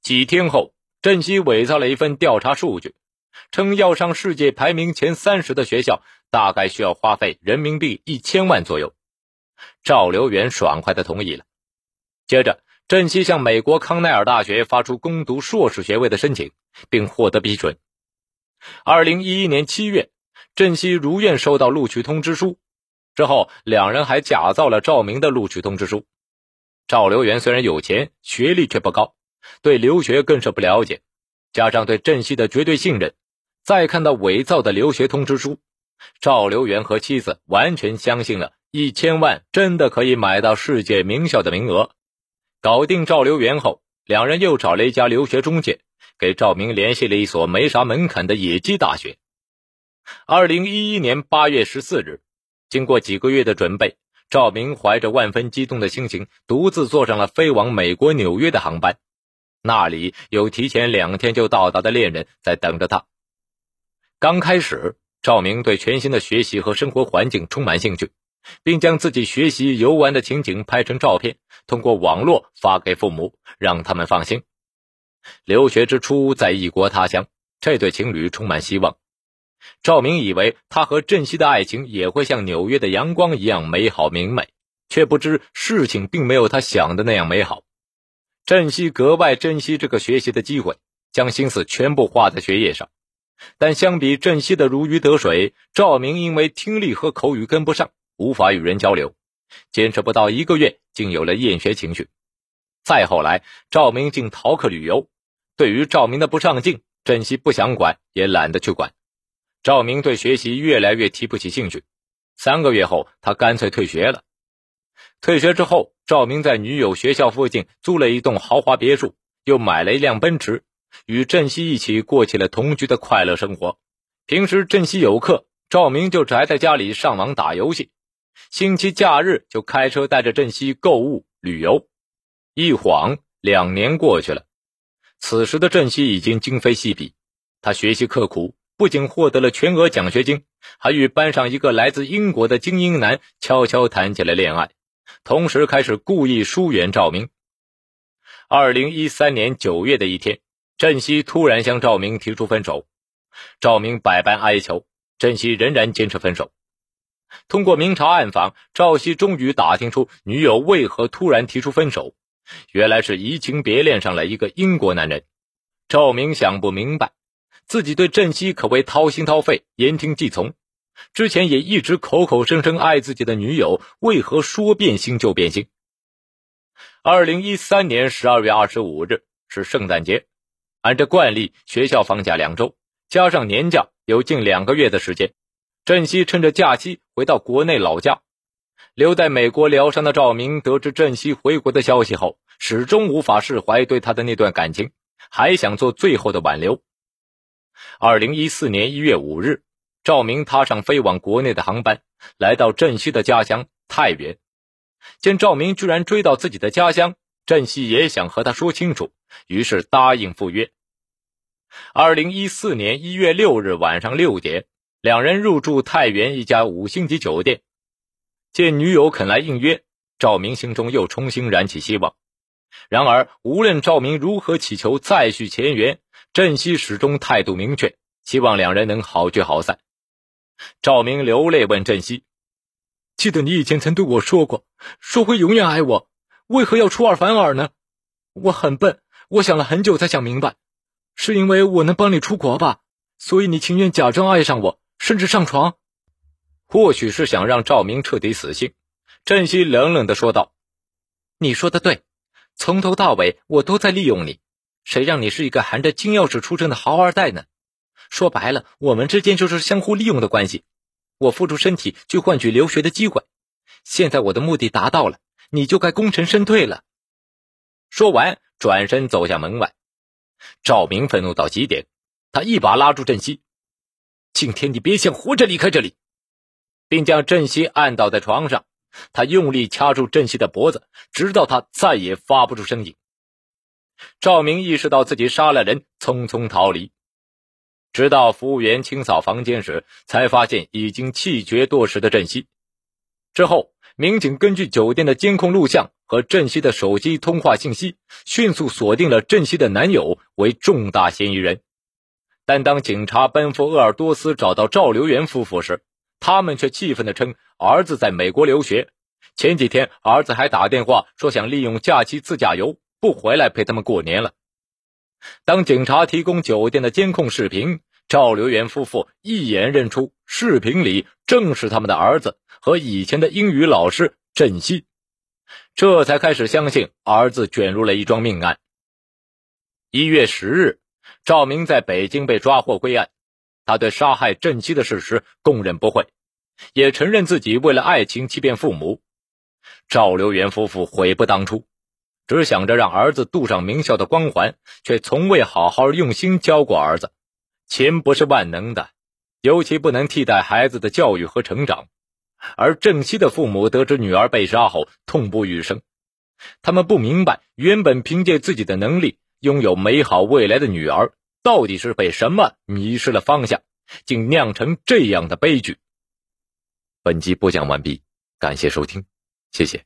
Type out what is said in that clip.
几天后，郑西伪造了一份调查数据，称要上世界排名前三十的学校，大概需要花费人民币一千万左右。赵留元爽快的同意了。接着，郑西向美国康奈尔大学发出攻读硕士学位的申请，并获得批准。二零一一年七月，郑西如愿收到录取通知书。之后，两人还假造了赵明的录取通知书。赵留元虽然有钱，学历却不高，对留学更是不了解，加上对镇西的绝对信任，再看到伪造的留学通知书，赵留元和妻子完全相信了一千万真的可以买到世界名校的名额。搞定赵留元后，两人又找了一家留学中介。给赵明联系了一所没啥门槛的野鸡大学。二零一一年八月十四日，经过几个月的准备，赵明怀着万分激动的心情，独自坐上了飞往美国纽约的航班。那里有提前两天就到达的恋人在等着他。刚开始，赵明对全新的学习和生活环境充满兴趣，并将自己学习游玩的情景拍成照片，通过网络发给父母，让他们放心。留学之初，在异国他乡，这对情侣充满希望。赵明以为他和郑西的爱情也会像纽约的阳光一样美好明媚，却不知事情并没有他想的那样美好。郑西格外珍惜这个学习的机会，将心思全部花在学业上。但相比郑西的如鱼得水，赵明因为听力和口语跟不上，无法与人交流，坚持不到一个月，竟有了厌学情绪。再后来，赵明竟逃课旅游。对于赵明的不上进，郑西不想管，也懒得去管。赵明对学习越来越提不起兴趣。三个月后，他干脆退学了。退学之后，赵明在女友学校附近租了一栋豪华别墅，又买了一辆奔驰，与郑熙一起过起了同居的快乐生活。平时郑熙有课，赵明就宅在家里上网打游戏；星期假日就开车带着郑熙购物旅游。一晃两年过去了。此时的郑熙已经今非昔比，他学习刻苦，不仅获得了全额奖学金，还与班上一个来自英国的精英男悄悄谈起了恋爱，同时开始故意疏远赵明。二零一三年九月的一天，郑熙突然向赵明提出分手，赵明百般哀求，郑熙仍然坚持分手。通过明察暗访，赵熙终于打听出女友为何突然提出分手。原来是移情别恋上了一个英国男人，赵明想不明白，自己对郑熙可谓掏心掏肺、言听计从，之前也一直口口声声爱自己的女友，为何说变心就变心？二零一三年十二月二十五日是圣诞节，按照惯例，学校放假两周，加上年假，有近两个月的时间，郑希趁着假期回到国内老家。留在美国疗伤的赵明得知郑希回国的消息后，始终无法释怀对他的那段感情，还想做最后的挽留。二零一四年一月五日，赵明踏上飞往国内的航班，来到郑西的家乡太原。见赵明居然追到自己的家乡，郑西也想和他说清楚，于是答应赴约。二零一四年一月六日晚上六点，两人入住太原一家五星级酒店。见女友肯来应约，赵明心中又重新燃起希望。然而，无论赵明如何祈求再续前缘，郑西始终态度明确，希望两人能好聚好散。赵明流泪问郑熙：“记得你以前曾对我说过，说会永远爱我，为何要出尔反尔呢？我很笨，我想了很久才想明白，是因为我能帮你出国吧，所以你情愿假装爱上我，甚至上床。”或许是想让赵明彻底死心，振西冷冷的说道：“你说的对，从头到尾我都在利用你，谁让你是一个含着金钥匙出生的豪二代呢？说白了，我们之间就是相互利用的关系。我付出身体去换取留学的机会，现在我的目的达到了，你就该功成身退了。”说完，转身走向门外。赵明愤怒到极点，他一把拉住郑西：“今天你别想活着离开这里！”并将郑西按倒在床上，他用力掐住郑西的脖子，直到他再也发不出声音。赵明意识到自己杀了人，匆匆逃离。直到服务员清扫房间时，才发现已经气绝多时的郑西。之后，民警根据酒店的监控录像和郑西的手机通话信息，迅速锁定了郑西的男友为重大嫌疑人。但当警察奔赴鄂尔多斯找到赵留元夫妇时，他们却气愤地称儿子在美国留学，前几天儿子还打电话说想利用假期自驾游，不回来陪他们过年了。当警察提供酒店的监控视频，赵留元夫妇一眼认出视频里正是他们的儿子和以前的英语老师郑熙，这才开始相信儿子卷入了一桩命案。一月十日，赵明在北京被抓获归案。他对杀害郑熙的事实供认不讳，也承认自己为了爱情欺骗父母。赵留元夫妇悔不当初，只想着让儿子镀上名校的光环，却从未好好用心教过儿子。钱不是万能的，尤其不能替代孩子的教育和成长。而郑熙的父母得知女儿被杀后，痛不欲生。他们不明白，原本凭借自己的能力拥有美好未来的女儿。到底是被什么迷失了方向，竟酿成这样的悲剧？本集播讲完毕，感谢收听，谢谢。